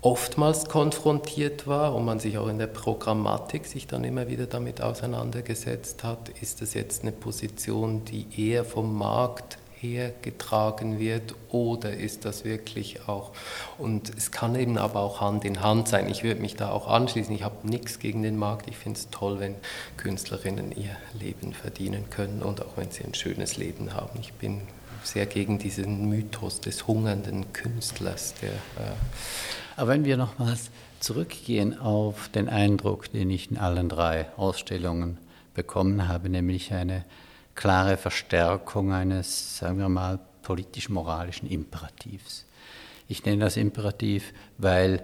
oftmals konfrontiert war und man sich auch in der Programmatik sich dann immer wieder damit auseinandergesetzt hat, ist das jetzt eine Position, die eher vom Markt hergetragen wird oder ist das wirklich auch, und es kann eben aber auch Hand in Hand sein. Ich würde mich da auch anschließen, ich habe nichts gegen den Markt, ich finde es toll, wenn Künstlerinnen ihr Leben verdienen können und auch wenn sie ein schönes Leben haben. Ich bin sehr gegen diesen Mythos des hungernden Künstlers. Der, äh aber wenn wir nochmals zurückgehen auf den Eindruck, den ich in allen drei Ausstellungen bekommen habe, nämlich eine klare Verstärkung eines, sagen wir mal, politisch-moralischen Imperativs. Ich nenne das Imperativ, weil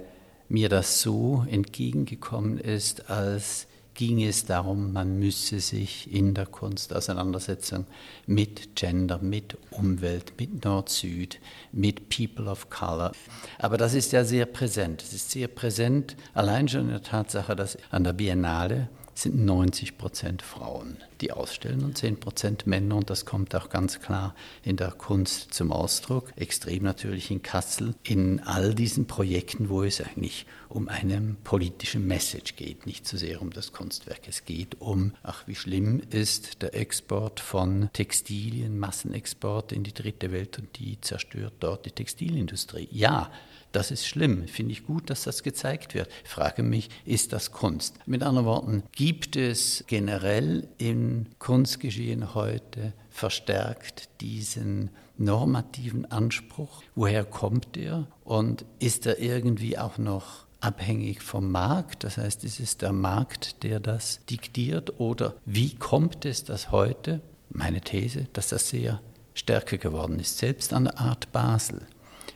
mir das so entgegengekommen ist, als ging es darum, man müsse sich in der Kunst auseinandersetzen mit Gender, mit Umwelt, mit Nord-Süd, mit People of Color. Aber das ist ja sehr präsent. Es ist sehr präsent, allein schon in der Tatsache, dass an der Biennale sind 90 Prozent Frauen, die ausstellen und 10 Prozent Männer. Und das kommt auch ganz klar in der Kunst zum Ausdruck. Extrem natürlich in Kassel, in all diesen Projekten, wo es eigentlich um eine politische Message geht, nicht so sehr um das Kunstwerk. Es geht um, ach, wie schlimm ist der Export von Textilien, Massenexport in die dritte Welt und die zerstört dort die Textilindustrie. Ja, das ist schlimm. Finde ich gut, dass das gezeigt wird. Frage mich, ist das Kunst? Mit anderen Worten, gibt es generell im Kunstgeschehen heute verstärkt diesen normativen Anspruch? Woher kommt er? Und ist er irgendwie auch noch abhängig vom Markt? Das heißt, ist es der Markt, der das diktiert? Oder wie kommt es, dass heute, meine These, dass das sehr stärker geworden ist, selbst an der Art Basel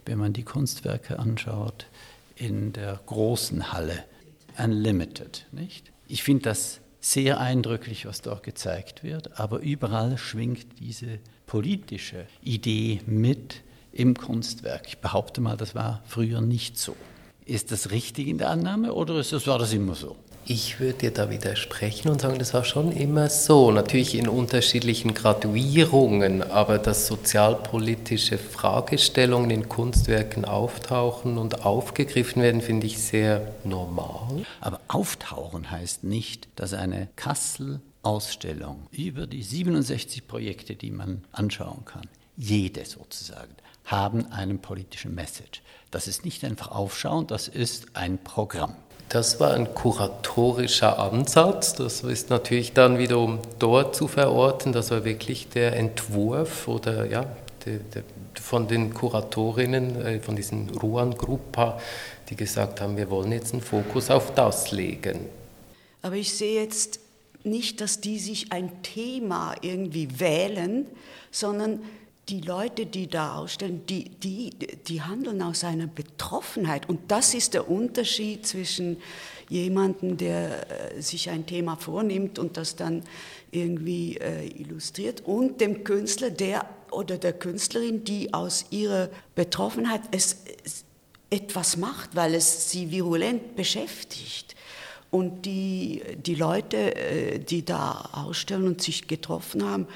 wenn man die Kunstwerke anschaut in der großen Halle, Unlimited. Nicht? Ich finde das sehr eindrücklich, was dort gezeigt wird, aber überall schwingt diese politische Idee mit im Kunstwerk. Ich behaupte mal, das war früher nicht so. Ist das richtig in der Annahme oder ist das, war das immer so? Ich würde dir da widersprechen und sagen, das war schon immer so. Natürlich in unterschiedlichen Graduierungen, aber dass sozialpolitische Fragestellungen in Kunstwerken auftauchen und aufgegriffen werden, finde ich sehr normal. Aber auftauchen heißt nicht, dass eine Kassel-Ausstellung über die 67 Projekte, die man anschauen kann, jede sozusagen, haben einen politischen Message. Das ist nicht einfach Aufschauen, das ist ein Programm. Das war ein kuratorischer Ansatz. Das ist natürlich dann wiederum dort zu verorten. Das war wirklich der Entwurf oder ja, de, de, von den Kuratorinnen, äh, von diesen Ruan-Gruppa, die gesagt haben, wir wollen jetzt einen Fokus auf das legen. Aber ich sehe jetzt nicht, dass die sich ein Thema irgendwie wählen, sondern die Leute, die da ausstellen, die, die, die handeln aus einer Betroffenheit. Und das ist der Unterschied zwischen jemandem, der äh, sich ein Thema vornimmt und das dann irgendwie äh, illustriert, und dem Künstler, der oder der Künstlerin, die aus ihrer Betroffenheit es, es etwas macht, weil es sie virulent beschäftigt. Und die, die Leute, äh, die da ausstellen und sich getroffen haben,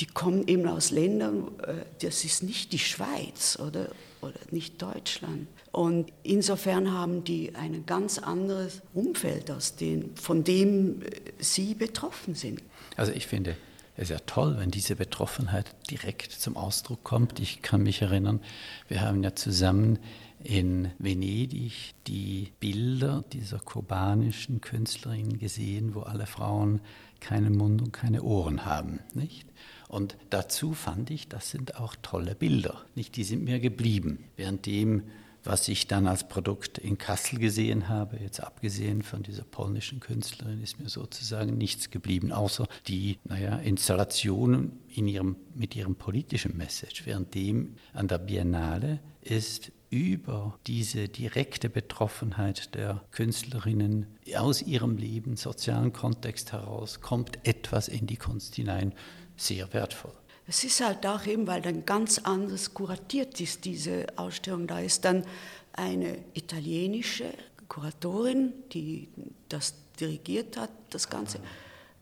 die kommen eben aus Ländern, äh, das ist nicht die Schweiz oder, oder nicht Deutschland. Und insofern haben die ein ganz anderes Umfeld, aus dem, von dem äh, sie betroffen sind. Also ich finde es ja toll, wenn diese Betroffenheit direkt zum Ausdruck kommt. Ich kann mich erinnern, wir haben ja zusammen in Venedig die Bilder dieser kubanischen Künstlerin gesehen, wo alle Frauen keinen Mund und keine Ohren haben, nicht? Und dazu fand ich, das sind auch tolle Bilder. Nicht, die sind mir geblieben. Während dem, was ich dann als Produkt in Kassel gesehen habe, jetzt abgesehen von dieser polnischen Künstlerin, ist mir sozusagen nichts geblieben, außer die naja, Installation in ihrem, mit ihrem politischen Message. Während dem an der Biennale ist über diese direkte Betroffenheit der Künstlerinnen aus ihrem Leben, sozialen Kontext heraus, kommt etwas in die Kunst hinein, sehr wertvoll. Es ist halt auch eben, weil dann ganz anders kuratiert ist, diese Ausstellung. Da ist dann eine italienische Kuratorin, die das dirigiert hat, das Ganze.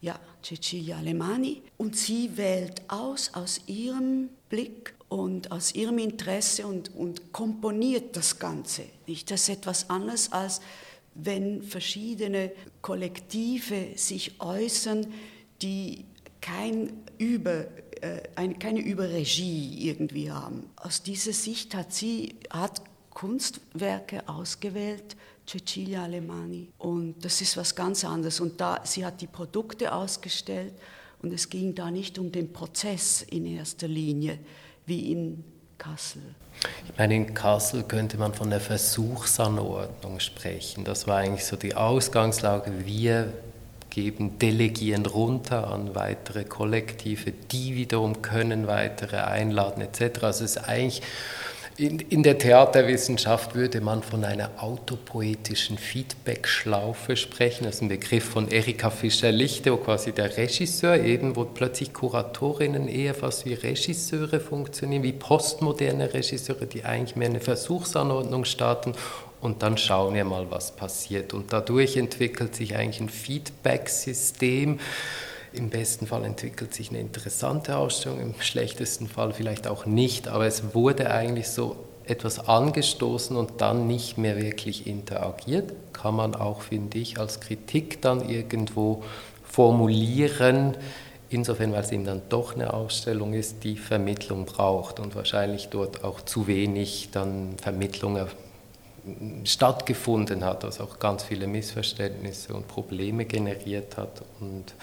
Ja, Cecilia Alemani. Und sie wählt aus, aus ihrem Blick und aus ihrem Interesse und, und komponiert das Ganze. Nicht? Das ist etwas anderes, als wenn verschiedene Kollektive sich äußern, die kein Über, äh, eine, keine Überregie irgendwie haben. Aus dieser Sicht hat sie hat Kunstwerke ausgewählt, Cecilia Alemani. Und das ist was ganz anderes. Und da, sie hat die Produkte ausgestellt und es ging da nicht um den Prozess in erster Linie, wie in Kassel. Ich meine, in Kassel könnte man von der Versuchsanordnung sprechen. Das war eigentlich so die Ausgangslage. Wir geben, delegieren runter an weitere Kollektive, die wiederum können weitere einladen etc. Also es ist eigentlich in, in, der Theaterwissenschaft würde man von einer autopoetischen Feedback-Schlaufe sprechen. Das ist ein Begriff von Erika Fischer-Lichte, wo quasi der Regisseur eben, wo plötzlich Kuratorinnen eher fast wie Regisseure funktionieren, wie postmoderne Regisseure, die eigentlich mehr eine Versuchsanordnung starten und dann schauen wir mal, was passiert. Und dadurch entwickelt sich eigentlich ein Feedback-System. Im besten Fall entwickelt sich eine interessante Ausstellung, im schlechtesten Fall vielleicht auch nicht, aber es wurde eigentlich so etwas angestoßen und dann nicht mehr wirklich interagiert, kann man auch, finde ich, als Kritik dann irgendwo formulieren, insofern, weil es eben dann doch eine Ausstellung ist, die Vermittlung braucht und wahrscheinlich dort auch zu wenig dann Vermittlung stattgefunden hat, was auch ganz viele Missverständnisse und Probleme generiert hat. Und,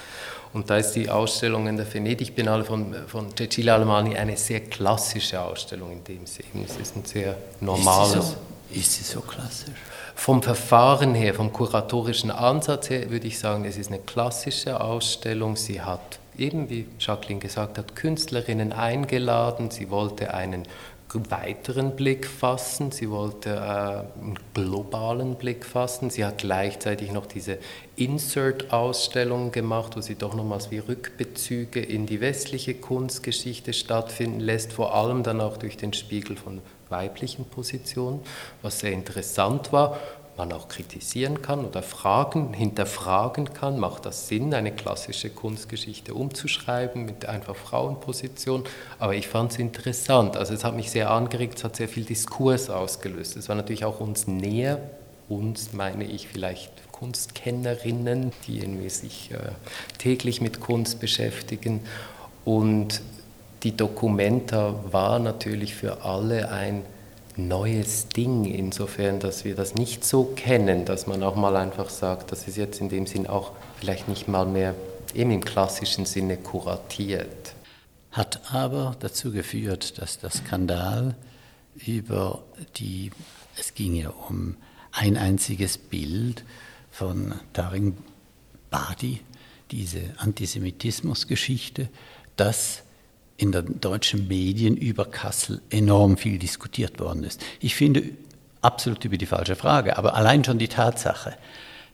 und da ist die Ausstellung in der Venedig-Biennale von, von Cecilia Alemani eine sehr klassische Ausstellung in dem Sinne. Es ist ein sehr normales... Ist sie so, ist sie so klassisch? Vom Verfahren her, vom kuratorischen Ansatz her würde ich sagen, es ist eine klassische Ausstellung. Sie hat eben, wie Jacqueline gesagt hat, Künstlerinnen eingeladen. Sie wollte einen weiteren Blick fassen, sie wollte äh, einen globalen Blick fassen. Sie hat gleichzeitig noch diese Insert-Ausstellung gemacht, wo sie doch nochmals wie Rückbezüge in die westliche Kunstgeschichte stattfinden lässt, vor allem dann auch durch den Spiegel von weiblichen Positionen, was sehr interessant war man auch kritisieren kann oder fragen, hinterfragen kann, macht das Sinn, eine klassische Kunstgeschichte umzuschreiben mit einfach Frauenposition. Aber ich fand es interessant. Also es hat mich sehr angeregt, es hat sehr viel Diskurs ausgelöst. Es war natürlich auch uns näher, uns meine ich vielleicht Kunstkennerinnen, die irgendwie sich äh, täglich mit Kunst beschäftigen. Und die Documenta war natürlich für alle ein neues Ding, insofern, dass wir das nicht so kennen, dass man auch mal einfach sagt, das ist jetzt in dem Sinn auch vielleicht nicht mal mehr eben im klassischen Sinne kuratiert. Hat aber dazu geführt, dass der Skandal über die, es ging ja um ein einziges Bild von Taring Badi, diese Antisemitismusgeschichte, dass in den deutschen Medien über Kassel enorm viel diskutiert worden ist. Ich finde absolut über die falsche Frage, aber allein schon die Tatsache,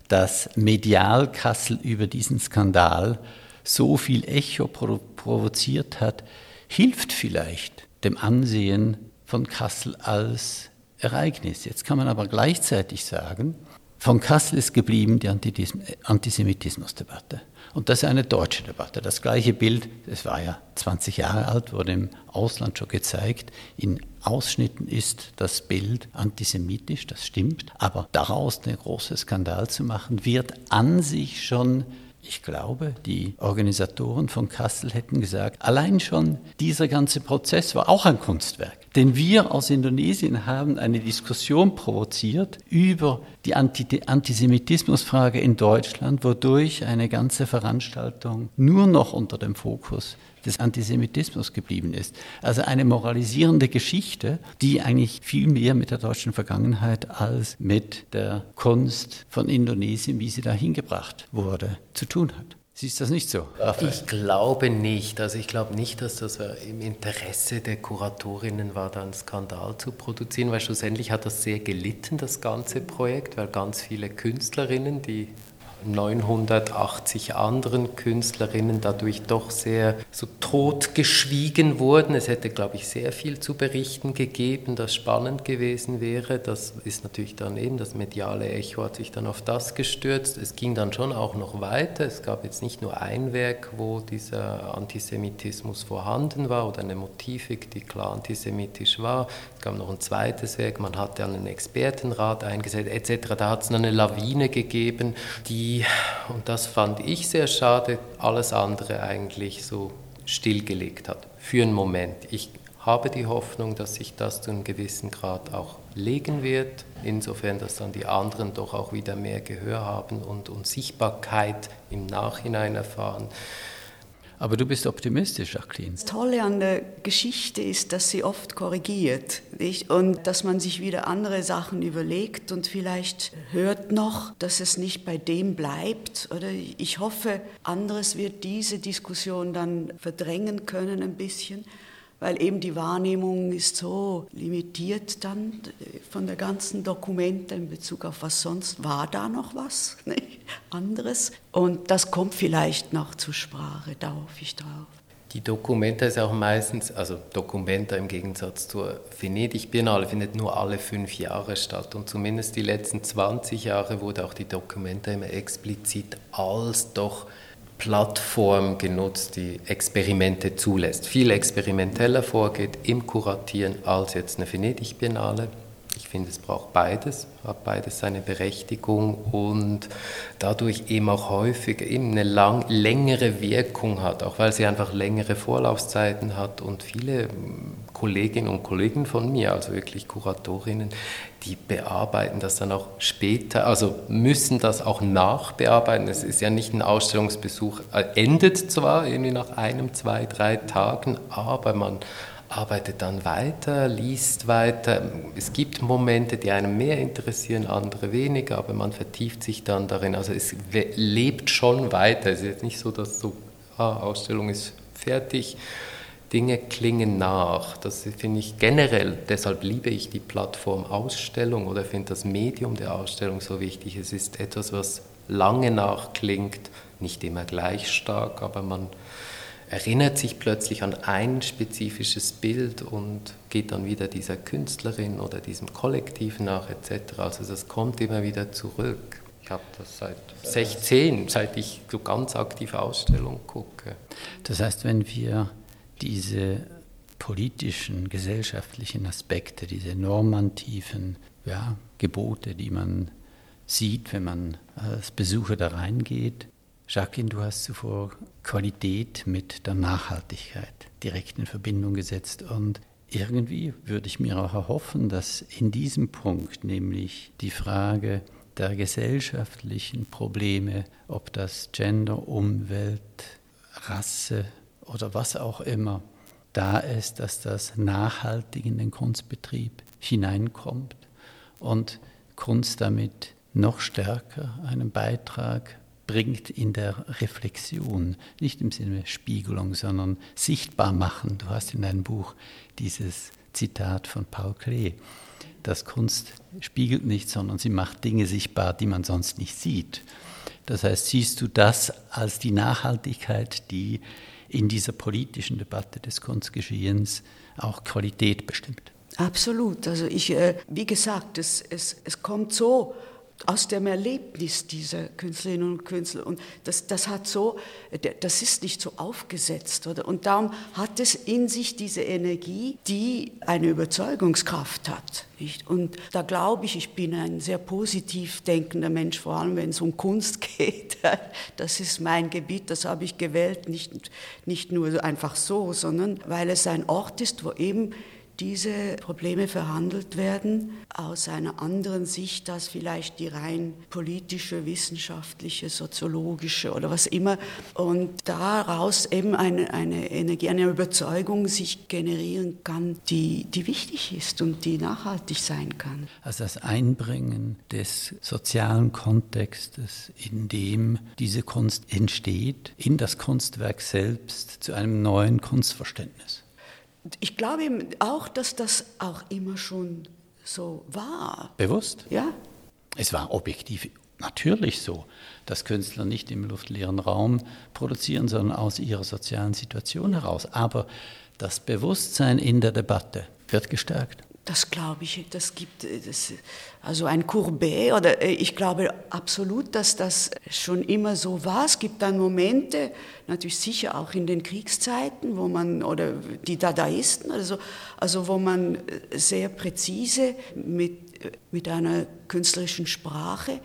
dass medial Kassel über diesen Skandal so viel Echo provoziert hat, hilft vielleicht dem Ansehen von Kassel als Ereignis. Jetzt kann man aber gleichzeitig sagen, von Kassel ist geblieben die Antisemitismusdebatte. Und das ist eine deutsche Debatte. Das gleiche Bild, das war ja 20 Jahre alt, wurde im Ausland schon gezeigt. In Ausschnitten ist das Bild antisemitisch, das stimmt. Aber daraus einen großen Skandal zu machen, wird an sich schon ich glaube, die Organisatoren von Kassel hätten gesagt, allein schon dieser ganze Prozess war auch ein Kunstwerk. Denn wir aus Indonesien haben eine Diskussion provoziert über die Antisemitismusfrage in Deutschland, wodurch eine ganze Veranstaltung nur noch unter dem Fokus des Antisemitismus geblieben ist. Also eine moralisierende Geschichte, die eigentlich viel mehr mit der deutschen Vergangenheit als mit der Kunst von Indonesien, wie sie da hingebracht wurde, zu tun hat. Siehst du das nicht so? Raphael? Ich glaube nicht. Also ich glaube nicht, dass das im Interesse der Kuratorinnen war, da einen Skandal zu produzieren, weil schlussendlich hat das sehr gelitten, das ganze Projekt, weil ganz viele Künstlerinnen, die 980 anderen Künstlerinnen dadurch doch sehr so totgeschwiegen wurden. Es hätte, glaube ich, sehr viel zu berichten gegeben, das spannend gewesen wäre. Das ist natürlich dann eben, das mediale Echo hat sich dann auf das gestürzt. Es ging dann schon auch noch weiter. Es gab jetzt nicht nur ein Werk, wo dieser Antisemitismus vorhanden war oder eine Motivik, die klar antisemitisch war. Es gab noch ein zweites Werk, man hatte einen Expertenrat eingesetzt etc. Da hat es eine Lawine gegeben, die und das fand ich sehr schade, alles andere eigentlich so stillgelegt hat. Für einen Moment. Ich habe die Hoffnung, dass sich das zu einem gewissen Grad auch legen wird, insofern, dass dann die anderen doch auch wieder mehr Gehör haben und, und Sichtbarkeit im Nachhinein erfahren. Aber du bist optimistisch, Jacqueline. Das Tolle an der Geschichte ist, dass sie oft korrigiert nicht? und dass man sich wieder andere Sachen überlegt und vielleicht hört noch, dass es nicht bei dem bleibt. Oder ich hoffe, anderes wird diese Diskussion dann verdrängen können ein bisschen weil eben die Wahrnehmung ist so limitiert dann von der ganzen Dokumente in Bezug auf was sonst war da noch was nicht? anderes und das kommt vielleicht noch zur Sprache, da hoffe ich drauf. Die Documenta ist auch meistens, also Documenta im Gegensatz zur Venedig-Biennale findet nur alle fünf Jahre statt und zumindest die letzten 20 Jahre wurde auch die Documenta immer explizit als doch Plattform genutzt, die Experimente zulässt. Viel experimenteller vorgeht im Kuratieren als jetzt eine Venedig-Biennale. Ich finde, es braucht beides, hat beides seine Berechtigung und dadurch eben auch häufig eben eine lang, längere Wirkung hat, auch weil sie einfach längere Vorlaufzeiten hat und viele Kolleginnen und Kollegen von mir, also wirklich Kuratorinnen, die bearbeiten das dann auch später, also müssen das auch nachbearbeiten. Es ist ja nicht ein Ausstellungsbesuch, äh, endet zwar irgendwie nach einem, zwei, drei Tagen, aber man arbeitet dann weiter, liest weiter. Es gibt Momente, die einen mehr interessieren, andere weniger, aber man vertieft sich dann darin. Also es lebt schon weiter. Es ist jetzt nicht so, dass so, ah, Ausstellung ist fertig. Dinge klingen nach. Das finde ich generell, deshalb liebe ich die Plattform Ausstellung oder finde das Medium der Ausstellung so wichtig. Es ist etwas, was lange nachklingt, nicht immer gleich stark, aber man erinnert sich plötzlich an ein spezifisches Bild und geht dann wieder dieser Künstlerin oder diesem Kollektiv nach etc. Also das kommt immer wieder zurück. Ich habe das seit 16, seit ich so ganz aktiv Ausstellungen gucke. Das heißt, wenn wir diese politischen, gesellschaftlichen Aspekte, diese normativen ja, Gebote, die man sieht, wenn man als Besucher da reingeht, Jacqueline, du hast zuvor Qualität mit der Nachhaltigkeit direkt in Verbindung gesetzt. Und irgendwie würde ich mir auch erhoffen, dass in diesem Punkt, nämlich die Frage der gesellschaftlichen Probleme, ob das Gender, Umwelt, Rasse oder was auch immer, da ist, dass das nachhaltig in den Kunstbetrieb hineinkommt und Kunst damit noch stärker einen Beitrag bringt in der Reflexion, nicht im Sinne Spiegelung, sondern sichtbar machen. Du hast in deinem Buch dieses Zitat von Paul Klee. dass Kunst spiegelt nicht, sondern sie macht Dinge sichtbar, die man sonst nicht sieht. Das heißt, siehst du das als die Nachhaltigkeit, die in dieser politischen Debatte des Kunstgeschehens auch Qualität bestimmt? Absolut. Also ich, äh, wie gesagt, es, es, es kommt so aus dem Erlebnis dieser Künstlerinnen und Künstler. Und das, das hat so, das ist nicht so aufgesetzt, oder? Und darum hat es in sich diese Energie, die eine Überzeugungskraft hat. Nicht? Und da glaube ich, ich bin ein sehr positiv denkender Mensch, vor allem wenn es um Kunst geht. Das ist mein Gebiet, das habe ich gewählt, nicht, nicht nur einfach so, sondern weil es ein Ort ist, wo eben diese Probleme verhandelt werden aus einer anderen Sicht als vielleicht die rein politische, wissenschaftliche, soziologische oder was immer. Und daraus eben eine, eine Energie, eine Überzeugung sich generieren kann, die, die wichtig ist und die nachhaltig sein kann. Also das Einbringen des sozialen Kontextes, in dem diese Kunst entsteht, in das Kunstwerk selbst zu einem neuen Kunstverständnis. Ich glaube auch, dass das auch immer schon so war. Bewusst? Ja. Es war objektiv natürlich so, dass Künstler nicht im luftleeren Raum produzieren, sondern aus ihrer sozialen Situation heraus. Aber das Bewusstsein in der Debatte wird gestärkt. Das glaube ich, das gibt das, also ein Courbet oder äh, ich glaube absolut, dass das schon immer so war. Es gibt dann Momente, natürlich sicher auch in den Kriegszeiten, wo man oder die Dadaisten, also also wo man äh, sehr präzise mit äh, mit einer künstlerischen Sprache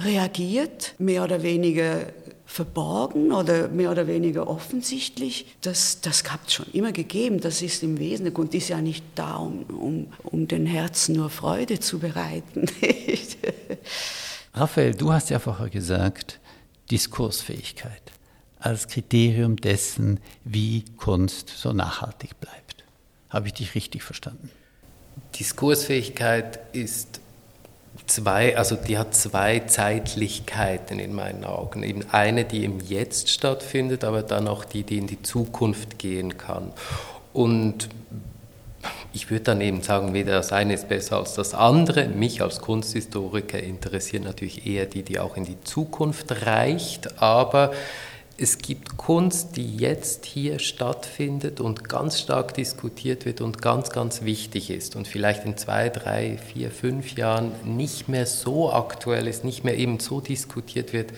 reagiert, mehr oder weniger verborgen oder mehr oder weniger offensichtlich. Das, das hat es schon immer gegeben. Das ist im Wesen. und ist ja nicht da, um, um, um den Herzen nur Freude zu bereiten. Raphael, du hast ja vorher gesagt, Diskursfähigkeit als Kriterium dessen, wie Kunst so nachhaltig bleibt. Habe ich dich richtig verstanden? Diskursfähigkeit ist zwei, also die hat zwei Zeitlichkeiten in meinen Augen. Eben eine, die im Jetzt stattfindet, aber dann auch die, die in die Zukunft gehen kann. Und ich würde dann eben sagen, weder das eine ist besser als das andere. Mich als Kunsthistoriker interessiert natürlich eher die, die auch in die Zukunft reicht, aber es gibt Kunst, die jetzt hier stattfindet und ganz stark diskutiert wird und ganz, ganz wichtig ist und vielleicht in zwei, drei, vier, fünf Jahren nicht mehr so aktuell ist, nicht mehr eben so diskutiert wird.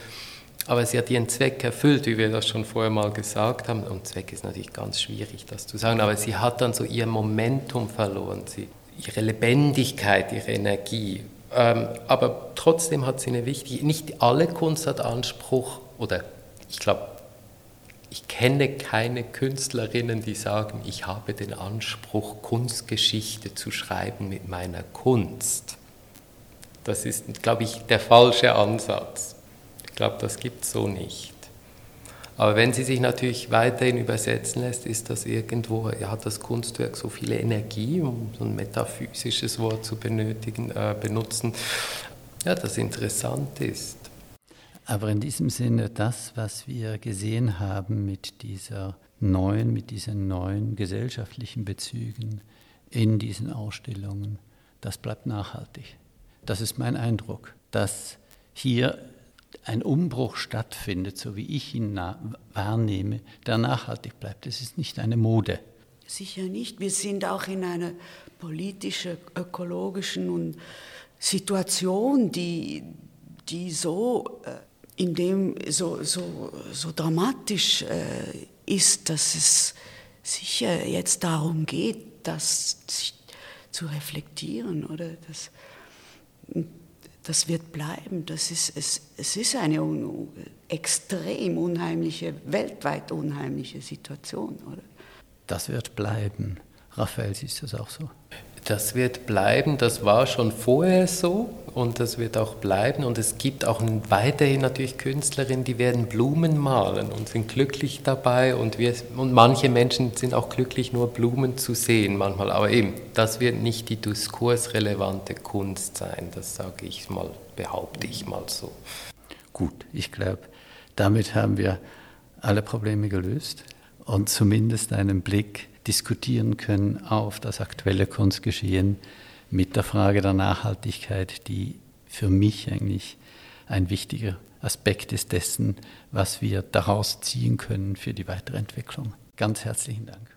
Aber sie hat ihren Zweck erfüllt, wie wir das schon vorher mal gesagt haben. Und Zweck ist natürlich ganz schwierig, das zu sagen, aber sie hat dann so ihr Momentum verloren, sie, ihre Lebendigkeit, ihre Energie. Ähm, aber trotzdem hat sie eine wichtige, nicht alle Kunst hat Anspruch oder ich glaube, ich kenne keine Künstlerinnen, die sagen, ich habe den Anspruch, Kunstgeschichte zu schreiben mit meiner Kunst. Das ist, glaube ich, der falsche Ansatz. Ich glaube, das gibt es so nicht. Aber wenn sie sich natürlich weiterhin übersetzen lässt, ist das irgendwo, ja, hat das Kunstwerk so viele Energie, um so ein metaphysisches Wort zu benötigen, äh, benutzen, ja, das interessant ist. Aber in diesem Sinne, das, was wir gesehen haben mit dieser neuen, mit diesen neuen gesellschaftlichen Bezügen in diesen Ausstellungen, das bleibt nachhaltig. Das ist mein Eindruck, dass hier ein Umbruch stattfindet, so wie ich ihn wahrnehme, der nachhaltig bleibt. Es ist nicht eine Mode. Sicher nicht. Wir sind auch in einer politischen, ökologischen Situation, die, die so äh, in dem so, so, so dramatisch äh, ist, dass es sicher jetzt darum geht, das zu reflektieren oder das, das wird bleiben. Das ist, es, es ist eine un, extrem unheimliche, weltweit unheimliche Situation, oder? Das wird bleiben. Raphael, siehst du das auch so? Das wird bleiben, das war schon vorher so und das wird auch bleiben. Und es gibt auch weiterhin natürlich Künstlerinnen, die werden Blumen malen und sind glücklich dabei. Und, wir, und manche Menschen sind auch glücklich, nur Blumen zu sehen manchmal. Aber eben, das wird nicht die diskursrelevante Kunst sein, das sage ich mal, behaupte ich mal so. Gut, ich glaube, damit haben wir alle Probleme gelöst und zumindest einen Blick diskutieren können auf das aktuelle Kunstgeschehen mit der Frage der Nachhaltigkeit, die für mich eigentlich ein wichtiger Aspekt ist dessen, was wir daraus ziehen können für die weitere Entwicklung. Ganz herzlichen Dank.